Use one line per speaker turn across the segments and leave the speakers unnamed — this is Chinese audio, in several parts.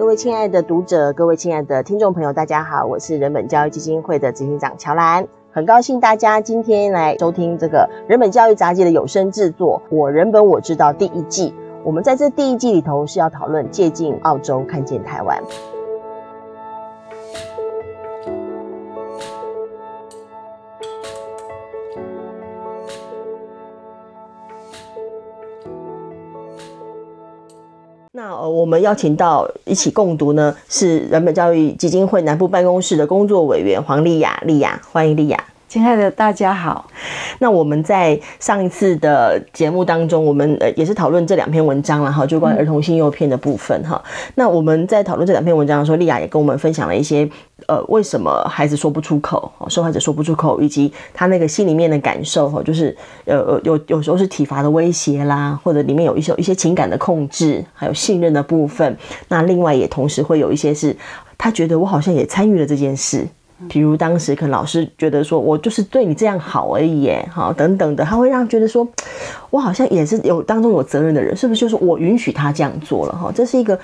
各位亲爱的读者，各位亲爱的听众朋友，大家好，我是人本教育基金会的执行长乔兰，很高兴大家今天来收听这个人本教育杂志的有声制作《我人本我知道》第一季。我们在这第一季里头是要讨论借镜澳洲，看见台湾。那呃，我们邀请到一起共读呢，是人本教育基金会南部办公室的工作委员黄丽雅，丽雅，欢迎丽雅。
亲爱的大家好，
那我们在上一次的节目当中，我们呃也是讨论这两篇文章了哈，就关于儿童性诱骗的部分哈。那我们在讨论这两篇文章的时候，丽雅也跟我们分享了一些呃为什么孩子说不出口，受害者说不出口，以及他那个心里面的感受哈，就是呃呃有有时候是体罚的威胁啦，或者里面有一些一些情感的控制，还有信任的部分。那另外也同时会有一些是他觉得我好像也参与了这件事。比如当时可能老师觉得说，我就是对你这样好而已，耶，好等等的，他会让觉得说，我好像也是有当中有责任的人，是不是？就是我允许他这样做了哈，这是一个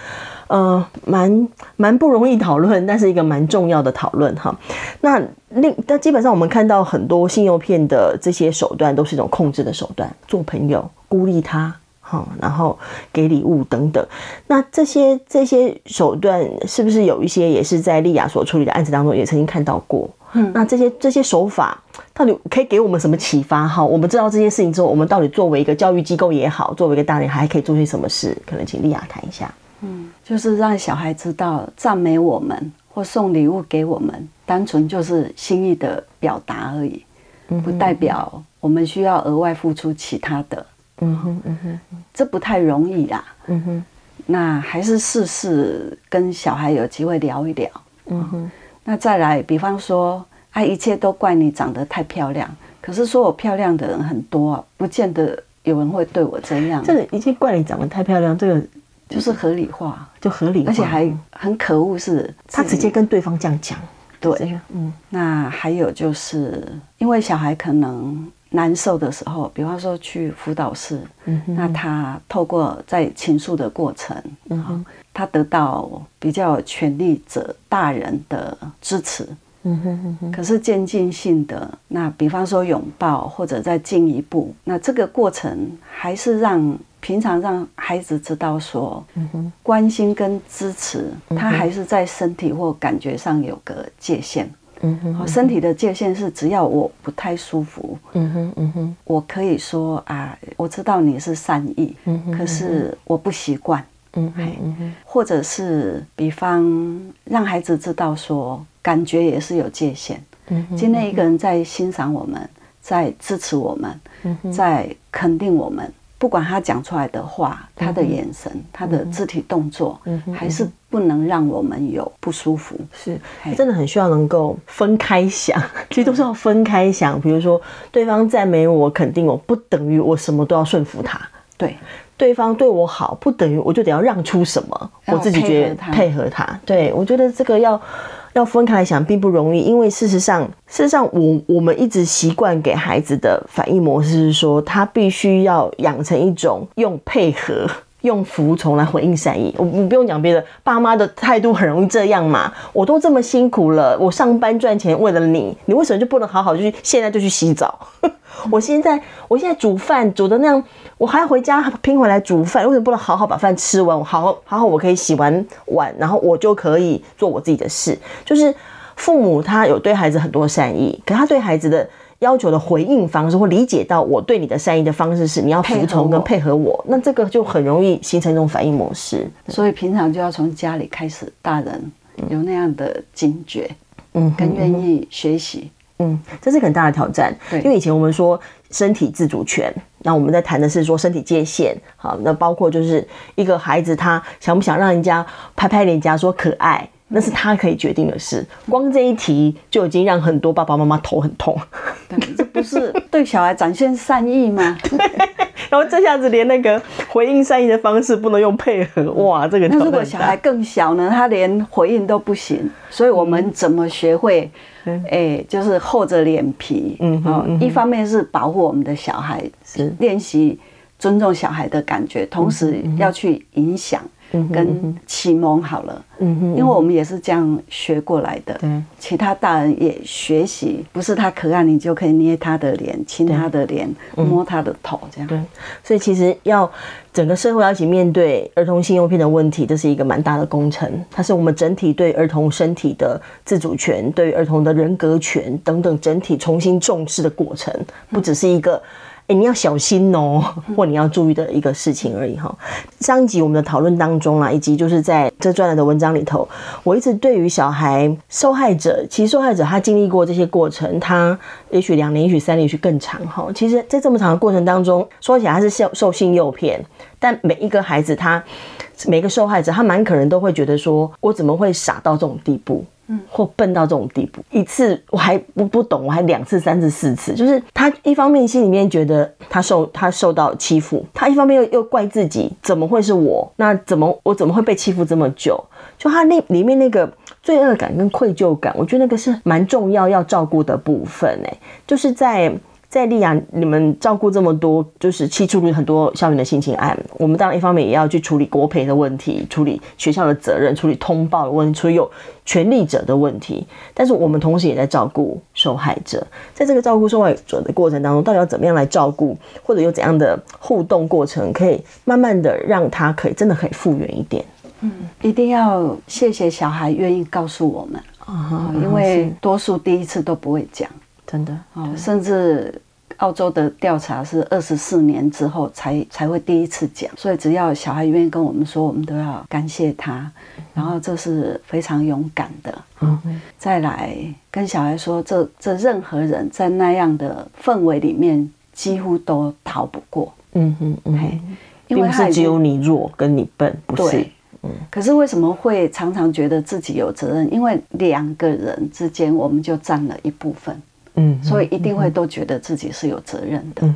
呃蛮蛮不容易讨论，但是一个蛮重要的讨论哈。那另但基本上我们看到很多性诱骗的这些手段，都是一种控制的手段，做朋友孤立他。好，然后给礼物等等，那这些这些手段是不是有一些也是在丽雅所处理的案子当中也曾经看到过？嗯，那这些这些手法到底可以给我们什么启发？哈，我们知道这件事情之后，我们到底作为一个教育机构也好，作为一个大人还可以做些什么事？可能请丽雅谈一下。
嗯，就是让小孩知道赞美我们或送礼物给我们，单纯就是心意的表达而已，不代表我们需要额外付出其他的。嗯哼嗯哼，这不太容易啦。嗯哼，那还是试试跟小孩有机会聊一聊。嗯哼，那再来，比方说，啊，一切都怪你长得太漂亮。可是说我漂亮的人很多啊，不见得有人会对我这样。
这个一切怪你长得太漂亮，这个
就是合理化，
就合理化，
而且还很可恶，是
他直接跟对方这样讲。
对，嗯，那还有就是因为小孩可能。难受的时候，比方说去辅导室，嗯、那他透过在倾诉的过程，嗯、哼。他得到比较有权力者大人的支持，嗯、哼哼。可是渐进性的，那比方说拥抱或者再进一步，那这个过程还是让平常让孩子知道说，嗯、哼。关心跟支持，他还是在身体或感觉上有个界限。嗯哼，身体的界限是只要我不太舒服，嗯哼嗯哼，我可以说啊，我知道你是善意，嗯哼，可是我不习惯，嗯哼，或者是比方让孩子知道说，感觉也是有界限，嗯哼，今天一个人在欣赏我们，在支持我们，在肯定我们。不管他讲出来的话，他的眼神，嗯、他的肢体动作，嗯、还是不能让我们有不舒服。
是，真的很需要能够分开想，其实都是要分开想。比如说，对方赞美我、肯定我，不等于我什么都要顺服他。
对，
对方对我好，不等于我就得要让出什么，我自己觉得配合他。对，我觉得这个要。要分开来想并不容易，因为事实上，事实上我，我我们一直习惯给孩子的反应模式是说，他必须要养成一种用配合、用服从来回应善意。我你不用讲别的，爸妈的态度很容易这样嘛。我都这么辛苦了，我上班赚钱为了你，你为什么就不能好好就去现在就去洗澡？我现在我现在煮饭煮的那样，我还要回家拼回来煮饭，为什么不能好好把饭吃完？我好好好好，我可以洗完碗，然后我就可以做我自己的事。就是父母他有对孩子很多善意，可他对孩子的要求的回应方式或理解到我对你的善意的方式是你要服从跟配合我，那这个就很容易形成一种反应模式。
所以平常就要从家里开始，大人有那样的警觉，嗯，更愿意学习。
嗯，这是很大的挑战。对，因为以前我们说身体自主权，那我们在谈的是说身体界限。好，那包括就是一个孩子他想不想让人家拍拍脸颊说可爱，那是他可以决定的事。光这一题就已经让很多爸爸妈妈头很痛。
对，这不是对小孩展现善意吗？
然后这下子连那个回应善意的方式不能用配合，哇，这个
那如果小孩更小呢？他连回应都不行，所以我们怎么学会？哎，就是厚着脸皮，嗯，嗯，一方面是保护我们的小孩，是练习尊重小孩的感觉，同时要去影响，跟启蒙好了。嗯哼，因为我们也是这样学过来的。对，其他大人也学习，不是他可爱，你就可以捏他的脸、亲他的脸、摸他的头，这样。对，
所以其实要整个社会要一起面对儿童性用品的问题，这是一个蛮大的工程。它是我们整体对儿童身体的自主权、对儿童的人格权等等整体重新重视的过程，不只是一个。哎，你要小心哦，或你要注意的一个事情而已哈。上一集我们的讨论当中啊，以及就是在这专栏的文章里头，我一直对于小孩受害者，其实受害者他经历过这些过程，他也许两年，也许三年，也许更长哈。其实，在这么长的过程当中，说起来他是受受性诱骗，但每一个孩子他每个受害者，他蛮可能都会觉得说，我怎么会傻到这种地步？或笨到这种地步，一次我还不不懂，我还两次、三次、四次，就是他一方面心里面觉得他受他受到欺负，他一方面又又怪自己，怎么会是我？那怎么我怎么会被欺负这么久？就他那里面那个罪恶感跟愧疚感，我觉得那个是蛮重要要照顾的部分哎，就是在。在利亚，你们照顾这么多，就是去处理很多校园的性侵案。我们当然一方面也要去处理国赔的问题，处理学校的责任，处理通报的问题，处理有权利者的问题。但是我们同时也在照顾受害者。在这个照顾受害者的过程当中，到底要怎么样来照顾，或者有怎样的互动过程，可以慢慢的让他可以真的可以复原一点。
嗯，一定要谢谢小孩愿意告诉我们啊，因为多数第一次都不会讲。
真的哦，
甚至澳洲的调查是二十四年之后才才会第一次讲，所以只要小孩愿意跟我们说，我们都要感谢他，然后这是非常勇敢的。嗯，再来跟小孩说，这这任何人在那样的氛围里面几乎都逃不过。嗯嗯嗯，
因为是只有你弱跟你笨，不是。对。
嗯。可是为什么会常常觉得自己有责任？因为两个人之间，我们就占了一部分。嗯，所以一定会都觉得自己是有责任的。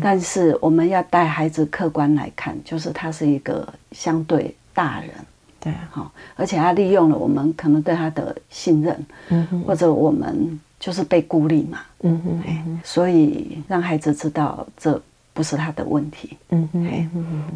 但是我们要带孩子客观来看，就是他是一个相对大人，对，好，而且他利用了我们可能对他的信任，嗯，或者我们就是被孤立嘛，嗯嗯，所以让孩子知道这不是他的问题。嗯嗯，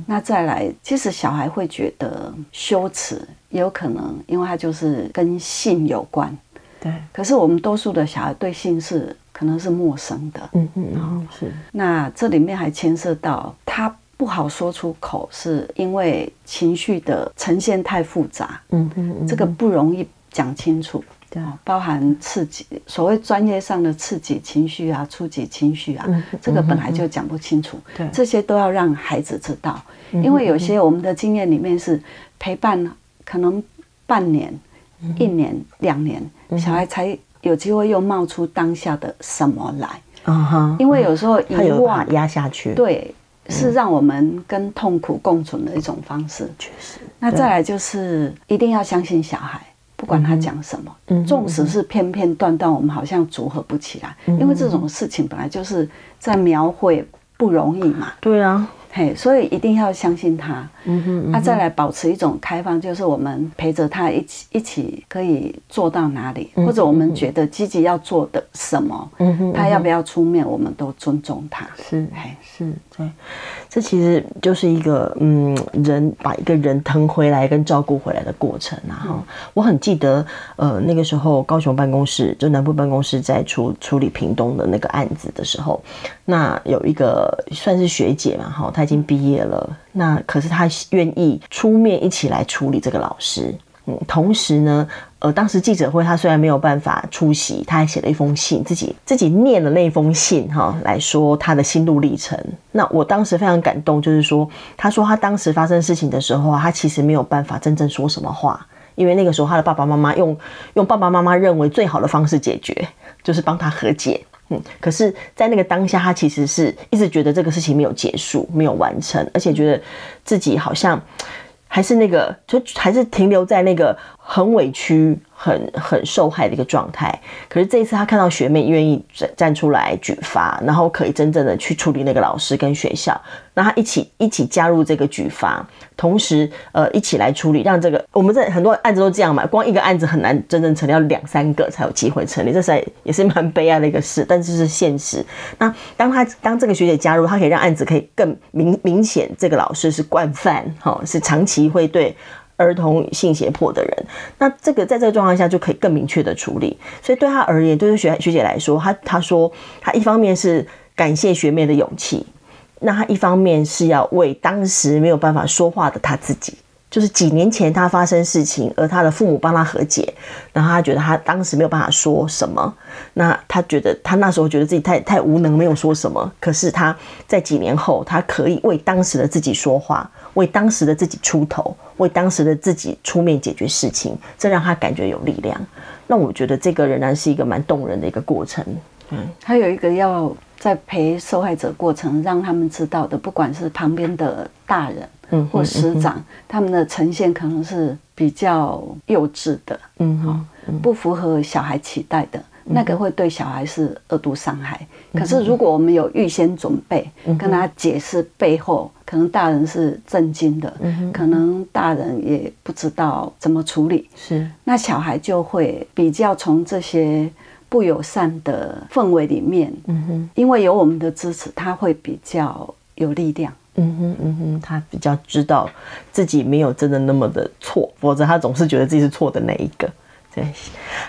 那再来，其实小孩会觉得羞耻，也有可能因为他就是跟性有关。对，可是我们多数的小孩对性是可能是陌生的，嗯嗯，嗯是。那这里面还牵涉到他不好说出口，是因为情绪的呈现太复杂，嗯嗯，嗯这个不容易讲清楚，对，包含刺激，所谓专业上的刺激情绪啊，触及情绪啊，嗯、这个本来就讲不清楚，对、嗯，这些都要让孩子知道，嗯、因为有些我们的经验里面是陪伴可能半年。一年两年，小孩才有机会又冒出当下的什么来，因为有时候遗忘
压下去，
对，是让我们跟痛苦共存的一种方式。确实，那再来就是一定要相信小孩，不管他讲什么，纵使是片片段段，我们好像组合不起来，因为这种事情本来就是在描绘不容易嘛。
对啊。
嘿，所以一定要相信他。嗯哼，那、啊、再来保持一种开放，就是我们陪着他一起，一起可以做到哪里，嗯、或者我们觉得积极要做的什么，嗯哼，他要不要出面，我们都尊重他。
是，嘿。是，对，这其实就是一个嗯，人把一个人疼回来跟照顾回来的过程啊。哈、嗯，我很记得，呃，那个时候高雄办公室就南部办公室在处处理屏东的那个案子的时候，那有一个算是学姐嘛，哈，她已经毕业了。那可是她愿意出面一起来处理这个老师。嗯，同时呢，呃，当时记者会他虽然没有办法出席，他还写了一封信，自己自己念了那封信哈，来说他的心路历程。那我当时非常感动，就是说，他说他当时发生事情的时候啊，她其实没有办法真正说什么话，因为那个时候他的爸爸妈妈用用爸爸妈妈认为最好的方式解决，就是帮他和解。嗯，可是，在那个当下，他其实是一直觉得这个事情没有结束，没有完成，而且觉得自己好像还是那个，就还是停留在那个很委屈、很很受害的一个状态。可是这一次他看到学妹愿意站站出来举发，然后可以真正的去处理那个老师跟学校，那他一起一起加入这个举发，同时呃一起来处理，让这个我们在很多案子都这样嘛，光一个案子很难真正成立，要两三个才有机会成立，这是也是蛮悲哀的一个事，但是是现实。那当他当这个学姐加入，他可以让案子可以更明明显，这个老师是惯犯，哈，是长期会对儿童性胁迫的人。那这个在这个状况下就可以更明确的处理。所以对他而言，对于学学姐来说，他他说他一方面是感谢学妹的勇气，那他一方面是要为当时没有办法说话的他自己。就是几年前他发生事情，而他的父母帮他和解，然后他觉得他当时没有办法说什么，那他觉得他那时候觉得自己太太无能，没有说什么。可是他在几年后，他可以为当时的自己说话，为当时的自己出头，为当时的自己出面解决事情，这让他感觉有力量。那我觉得这个仍然是一个蛮动人的一个过程。嗯，
还有一个要在陪受害者过程，让他们知道的，不管是旁边的大人。或师长，他们的呈现可能是比较幼稚的，嗯，好，不符合小孩期待的，那个会对小孩是二度伤害。可是如果我们有预先准备，跟他解释背后，可能大人是震惊的，可能大人也不知道怎么处理，是，那小孩就会比较从这些不友善的氛围里面，嗯哼，因为有我们的支持，他会比较有力量。
嗯哼嗯哼，他比较知道自己没有真的那么的错，否则他总是觉得自己是错的那一个。对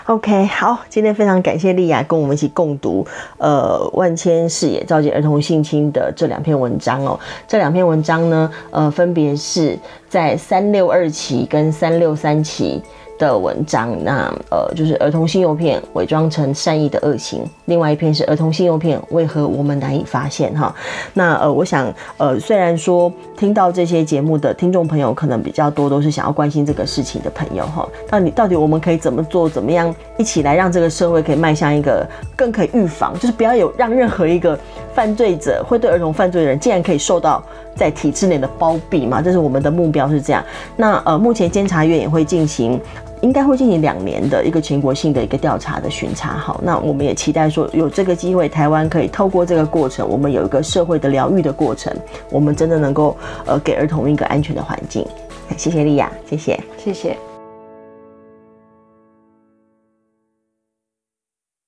，OK，好，今天非常感谢莉雅跟我们一起共读，呃，万千视野召集儿童性侵的这两篇文章哦。这两篇文章呢，呃，分别是在三六二期跟三六三期。的文章，那呃，就是儿童性诱骗伪装成善意的恶行，另外一篇是儿童性诱骗为何我们难以发现哈。那呃，我想呃，虽然说听到这些节目的听众朋友可能比较多，都是想要关心这个事情的朋友哈。那你到底我们可以怎么做？怎么样一起来让这个社会可以迈向一个更可以预防，就是不要有让任何一个犯罪者会对儿童犯罪的人，竟然可以受到在体制内的包庇嘛？这是我们的目标是这样。那呃，目前监察院也会进行。应该会进行两年的一个全国性的一个调查的巡查，好，那我们也期待说有这个机会，台湾可以透过这个过程，我们有一个社会的疗愈的过程，我们真的能够呃给儿童一个安全的环境。谢谢莉亚，谢谢，
谢谢。